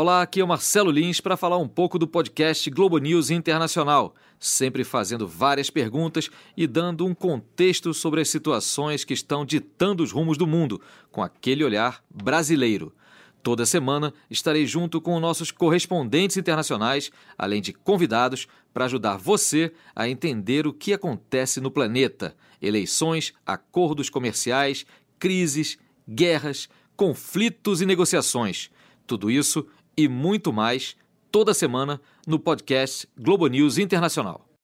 Olá, aqui é o Marcelo Lins para falar um pouco do podcast Globo News Internacional, sempre fazendo várias perguntas e dando um contexto sobre as situações que estão ditando os rumos do mundo, com aquele olhar brasileiro. Toda semana estarei junto com nossos correspondentes internacionais, além de convidados, para ajudar você a entender o que acontece no planeta: eleições, acordos comerciais, crises, guerras, conflitos e negociações. Tudo isso e muito mais toda semana no podcast Globo News Internacional.